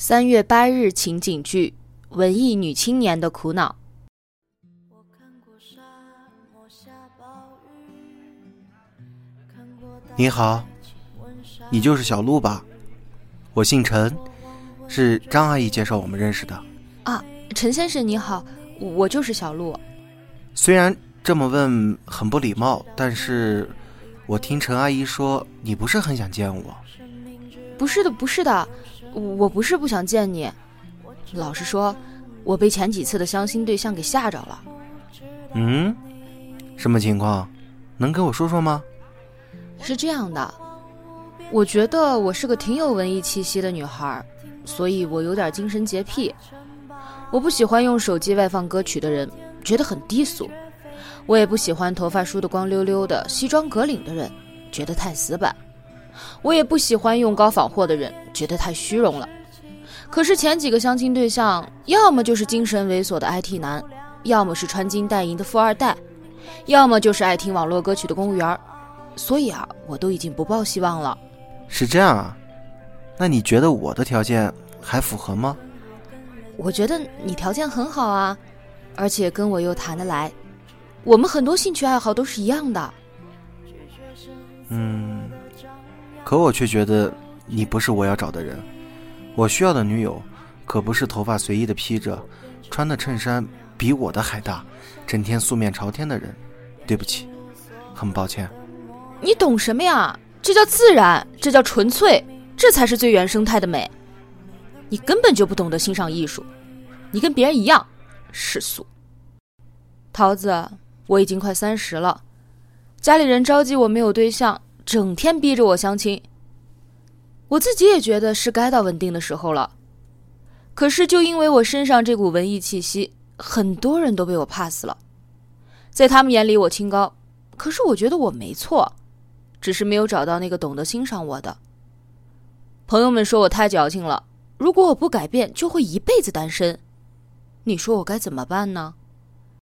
三月八日情景剧：文艺女青年的苦恼。你好，你就是小鹿吧？我姓陈，是张阿姨介绍我们认识的。啊，陈先生你好，我就是小鹿。虽然这么问很不礼貌，但是我听陈阿姨说你不是很想见我。不是的，不是的，我不是不想见你。老实说，我被前几次的相亲对象给吓着了。嗯，什么情况？能跟我说说吗？是这样的，我觉得我是个挺有文艺气息的女孩，所以我有点精神洁癖。我不喜欢用手机外放歌曲的人，觉得很低俗；我也不喜欢头发梳得光溜溜的、西装革领的人，觉得太死板；我也不喜欢用高仿货的人，觉得太虚荣了。可是前几个相亲对象，要么就是精神猥琐的 IT 男，要么是穿金戴银的富二代，要么就是爱听网络歌曲的公务员。所以啊，我都已经不抱希望了。是这样啊？那你觉得我的条件还符合吗？我觉得你条件很好啊，而且跟我又谈得来，我们很多兴趣爱好都是一样的。嗯，可我却觉得你不是我要找的人。我需要的女友，可不是头发随意的披着，穿的衬衫比我的还大，整天素面朝天的人。对不起，很抱歉。你懂什么呀？这叫自然，这叫纯粹，这才是最原生态的美。你根本就不懂得欣赏艺术，你跟别人一样世俗。桃子，我已经快三十了，家里人着急我没有对象，整天逼着我相亲。我自己也觉得是该到稳定的时候了，可是就因为我身上这股文艺气息，很多人都被我 pass 了。在他们眼里我清高，可是我觉得我没错。只是没有找到那个懂得欣赏我的朋友们说我太矫情了，如果我不改变，就会一辈子单身。你说我该怎么办呢？